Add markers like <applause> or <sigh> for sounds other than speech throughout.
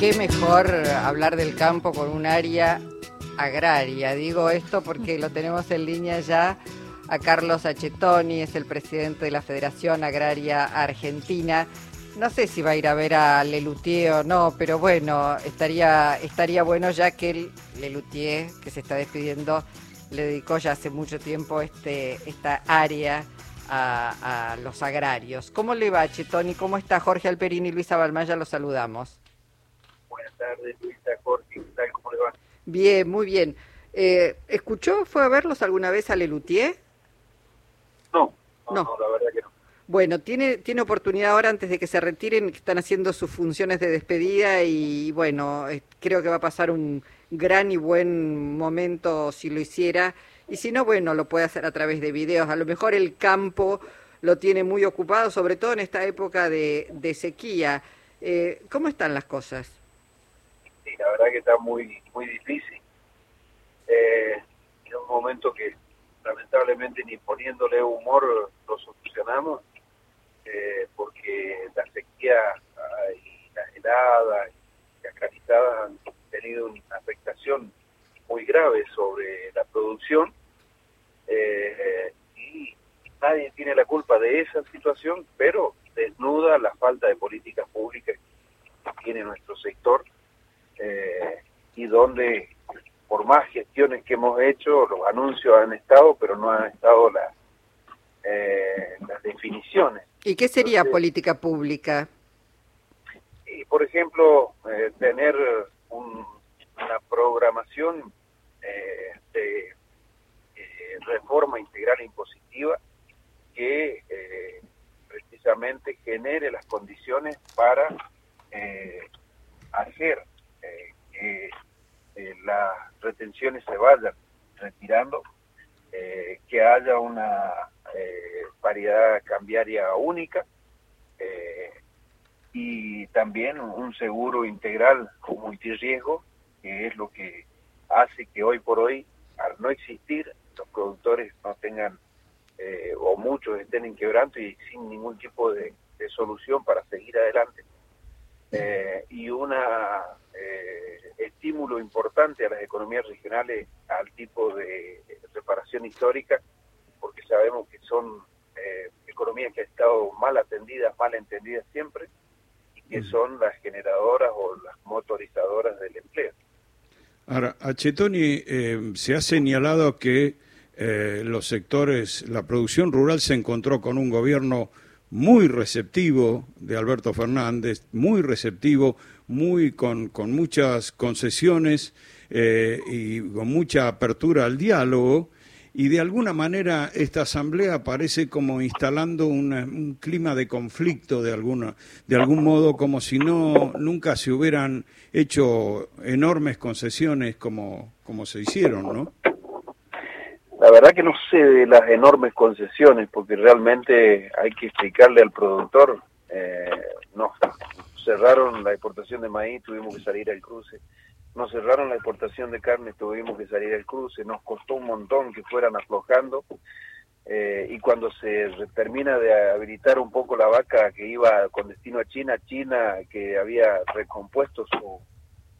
qué mejor hablar del campo con un área agraria. Digo esto porque lo tenemos en línea ya a Carlos Achetoni, es el presidente de la Federación Agraria Argentina. No sé si va a ir a ver a Lelutier o no, pero bueno, estaría, estaría bueno ya que el Lelutier, que se está despidiendo, le dedicó ya hace mucho tiempo este, esta área a, los agrarios. ¿Cómo le va, Chetoni? ¿Cómo está Jorge Alperini y Luisa Balmaya? Los saludamos. Tardes, Luisa, Jorge, ¿qué tal? ¿Cómo le va? Bien, muy bien. Eh, ¿Escuchó, fue a verlos alguna vez a Lelutier? No, no, no, la verdad que no. Bueno, tiene, tiene oportunidad ahora antes de que se retiren, que están haciendo sus funciones de despedida y bueno, creo que va a pasar un gran y buen momento si lo hiciera y si no, bueno, lo puede hacer a través de videos. A lo mejor el campo lo tiene muy ocupado, sobre todo en esta época de, sequía. Eh, ¿Cómo están las cosas? Sí, la verdad que está muy, muy difícil. Eh, en un momento que lamentablemente ni poniéndole humor lo solucionamos, eh, porque la sequía y las heladas y las granizadas han tenido una afectación muy grave sobre la producción eh, y nadie tiene la culpa de esa situación, pero desnuda la falta de políticas públicas que tiene nuestro sector eh, y donde por más gestiones que hemos hecho, los anuncios han estado, pero no han estado la, eh, las definiciones. ¿Y qué sería política pública? Y, por ejemplo, tener una programación de reforma integral impositiva que eh, precisamente genere las condiciones para eh, hacer eh, que las retenciones se vayan retirando, que haya una paridad cambiaria única y también un seguro integral con multirriesgo, que es lo que hace que hoy por hoy, al no existir los productores no tengan, eh, o muchos estén en quebranto y sin ningún tipo de, solución para seguir adelante. Eh, y un eh, estímulo importante a las economías regionales al tipo de reparación histórica, porque sabemos que son economías que han estado mal atendidas, mal entendidas siempre, y que son las generadoras o las motorizadoras del empleo. Ahora, a Chetoni se ha señalado que eh, los sectores, la producción rural se encontró con un gobierno muy receptivo de Alberto Fernández, muy receptivo, muy con, con muchas concesiones eh, y con mucha apertura al diálogo. Y de alguna manera esta asamblea parece como instalando un clima de conflicto de alguna, de algún modo, como si no nunca se hubieran hecho enormes concesiones como, como se hicieron, ¿no? La verdad que no sé de las enormes concesiones, porque realmente hay que explicarle al productor, eh, nos cerraron la exportación de maíz, tuvimos que salir al cruce, nos cerraron la exportación de carne, tuvimos que salir al cruce, nos costó un montón que fueran aflojando, eh, y cuando se termina de habilitar un poco la vaca que iba con destino a China, China que había recompuesto su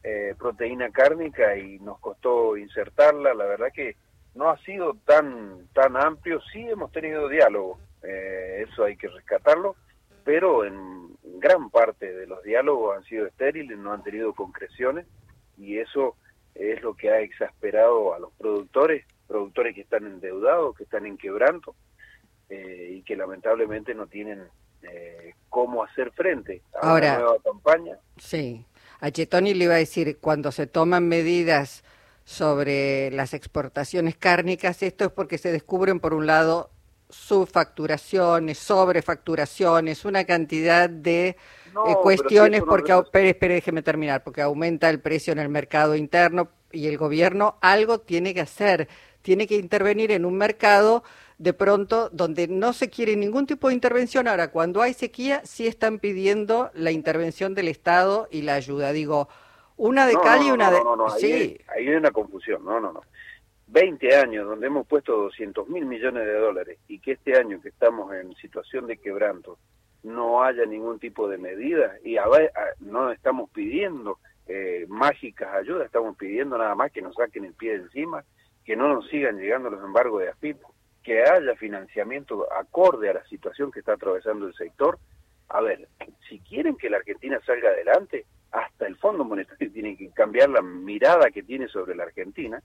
eh, proteína cárnica y nos costó insertarla, la verdad que no ha sido tan, tan amplio, sí hemos tenido diálogo, eh, eso hay que rescatarlo, pero en gran parte de los diálogos han sido estériles, no han tenido concreciones y eso es lo que ha exasperado a los productores, productores que están endeudados, que están en quebranto eh, y que lamentablemente no tienen eh, cómo hacer frente a Ahora, una nueva campaña. Sí, a Chetoni le iba a decir, cuando se toman medidas sobre las exportaciones cárnicas, esto es porque se descubren, por un lado, subfacturaciones, sobrefacturaciones, una cantidad de eh, cuestiones, porque, espere, espere, déjeme terminar, porque aumenta el precio en el mercado interno y el gobierno algo tiene que hacer, tiene que intervenir en un mercado de pronto donde no se quiere ningún tipo de intervención. Ahora, cuando hay sequía, sí están pidiendo la intervención del Estado y la ayuda. Digo, una de cal y una de... No, no, no, sí. Ahí, hay una confusión, no, no, no. 20 años donde hemos puesto 200 mil millones de dólares y que este año que estamos en situación de quebranto no haya ningún tipo de medida y a, no estamos pidiendo eh, mágicas ayudas, estamos pidiendo nada más que nos saquen el pie de encima, que no nos sigan llegando los embargos de AFIP, que haya financiamiento acorde a la situación que está atravesando el sector. A ver, si quieren que la Argentina salga adelante, hasta el Fondo Monetario <laughs> tiene que cambiar la mirada que tiene sobre la Argentina,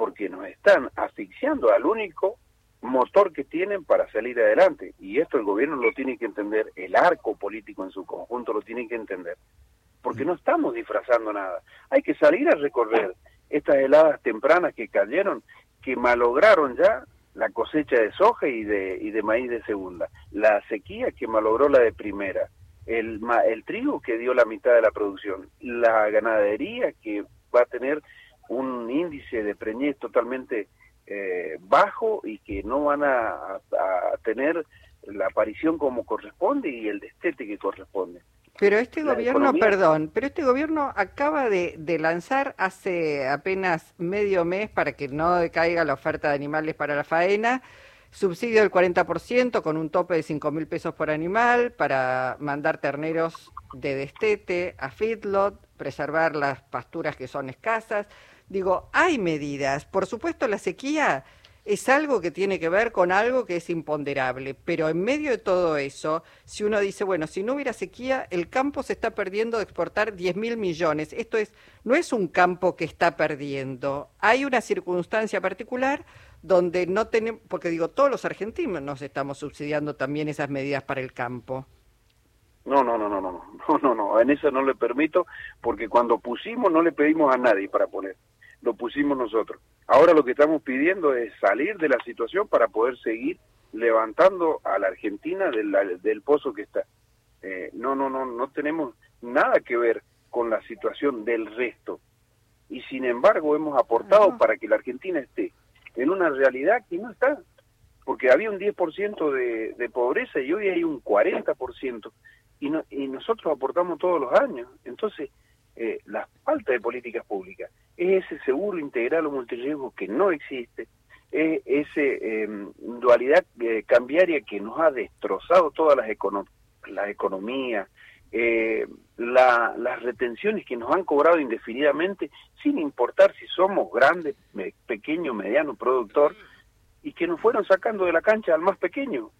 porque nos están asfixiando al único motor que tienen para salir adelante. Y esto el gobierno lo tiene que entender, el arco político en su conjunto lo tiene que entender, porque no estamos disfrazando nada. Hay que salir a recorrer estas heladas tempranas que cayeron, que malograron ya la cosecha de soja y de, y de maíz de segunda, la sequía que malogró la de primera, el, el trigo que dio la mitad de la producción, la ganadería que va a tener un índice de preñez totalmente eh, bajo y que no van a, a, tener la aparición como corresponde y el destete que corresponde. Pero este gobierno, perdón, pero este gobierno acaba de, de, lanzar hace apenas medio mes para que no decaiga la oferta de animales para la faena, subsidio del 40% con un tope de 5 mil pesos por animal para mandar terneros de destete a feedlot, preservar las pasturas que son escasas. Digo, hay medidas. Por supuesto, la sequía es algo que tiene que ver con algo que es imponderable, pero en medio de todo eso, si uno dice, bueno, si no hubiera sequía, el campo se está perdiendo de exportar 10 mil millones. Esto es, no es un campo que está perdiendo, hay una circunstancia particular donde no tenemos, porque digo, todos los argentinos nos estamos subsidiando también esas medidas para el campo. No, no, no, no, no, no, <laughs> no, no, en eso no le permito, porque cuando pusimos no le pedimos a nadie para poner, lo pusimos nosotros. Ahora lo que estamos pidiendo es salir de la situación para poder seguir levantando a la Argentina del, del pozo que está. Eh, no, no, no, no tenemos nada que ver con la situación del resto. Y sin embargo hemos aportado para que la Argentina esté en una realidad que no está. Porque había un 10% de, de pobreza y hoy hay un 40%. Y, no, y nosotros aportamos todos los años. Entonces, eh, la falta de políticas públicas es ese seguro integral o multirriesgo que no existe, es esa em, dualidad eh, cambiaria que nos ha destrozado todas las, las economías, eh, las retenciones que nos han cobrado indefinidamente, sin importar si somos grandes, pequeño, mediano productor, y que nos fueron sacando de la cancha al más pequeño.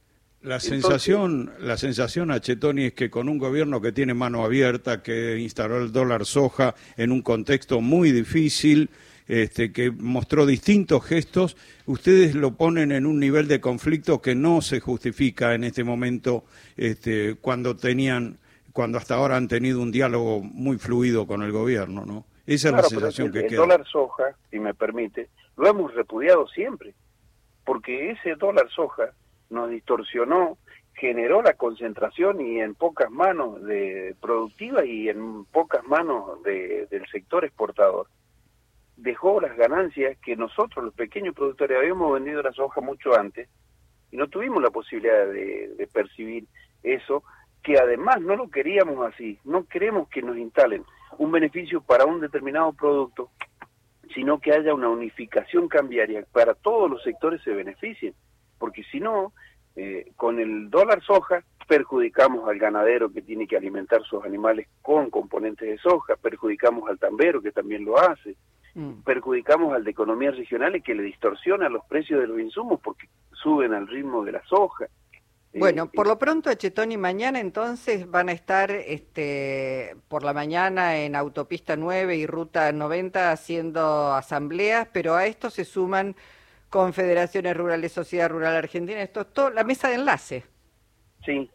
La sensación, la sensación, Achetoni, es que con un gobierno que tiene mano abierta, que instaló el dólar soja en un contexto muy difícil, este, que mostró distintos gestos, ustedes lo ponen en un nivel de conflicto que no se justifica en este momento este, cuando tenían, cuando hasta ahora han tenido un diálogo muy fluido con el gobierno, ¿no? Esa es la sensación que el queda. El dólar soja, si me permite, lo hemos repudiado siempre, porque ese dólar soja nos distorsionó, generó la concentración y en pocas manos de productiva y en pocas manos de, del sector exportador. Dejó las ganancias que nosotros, los pequeños productores, habíamos vendido la soja mucho antes y no tuvimos la posibilidad de, de percibir eso, que además no lo queríamos así, no queremos que nos instalen un beneficio para un determinado producto, sino que haya una unificación cambiaria para todos los sectores se beneficien porque si no, eh, con el dólar soja perjudicamos al ganadero que tiene que alimentar sus animales con componentes de soja, perjudicamos al tambero que también lo hace, mm. perjudicamos al de economías regionales que le distorsiona los precios de los insumos porque suben al ritmo de la soja. Bueno, eh, por lo pronto, Chetón y mañana entonces van a estar este, por la mañana en Autopista 9 y Ruta 90 haciendo asambleas, pero a esto se suman confederaciones rurales, Sociedad Rural Argentina, esto es todo la mesa de enlace. Sí.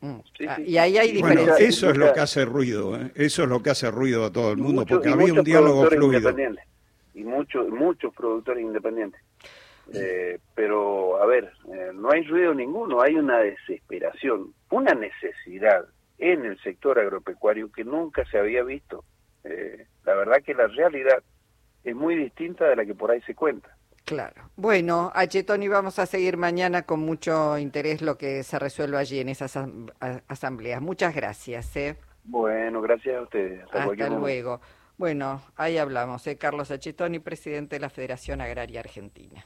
Mm. Ah, y ahí hay diferencias. eso es lo que hace ruido, ¿eh? eso es lo que hace ruido a todo el mundo, porque había un diálogo fluido. Y muchos, muchos productores independientes. Eh, pero, a ver, eh, no hay ruido ninguno, hay una desesperación, una necesidad en el sector agropecuario que nunca se había visto. la verdad que la realidad es muy distinta de la que por ahí se cuenta. Claro. Bueno, Tony, vamos a seguir mañana con mucho interés lo que se resuelva allí en esas asambleas. Muchas gracias. ¿eh? Bueno, gracias a ustedes. Hasta, luego. Bueno, ahí hablamos. ¿eh? Carlos Achetoni, presidente de la Federación Agraria Argentina.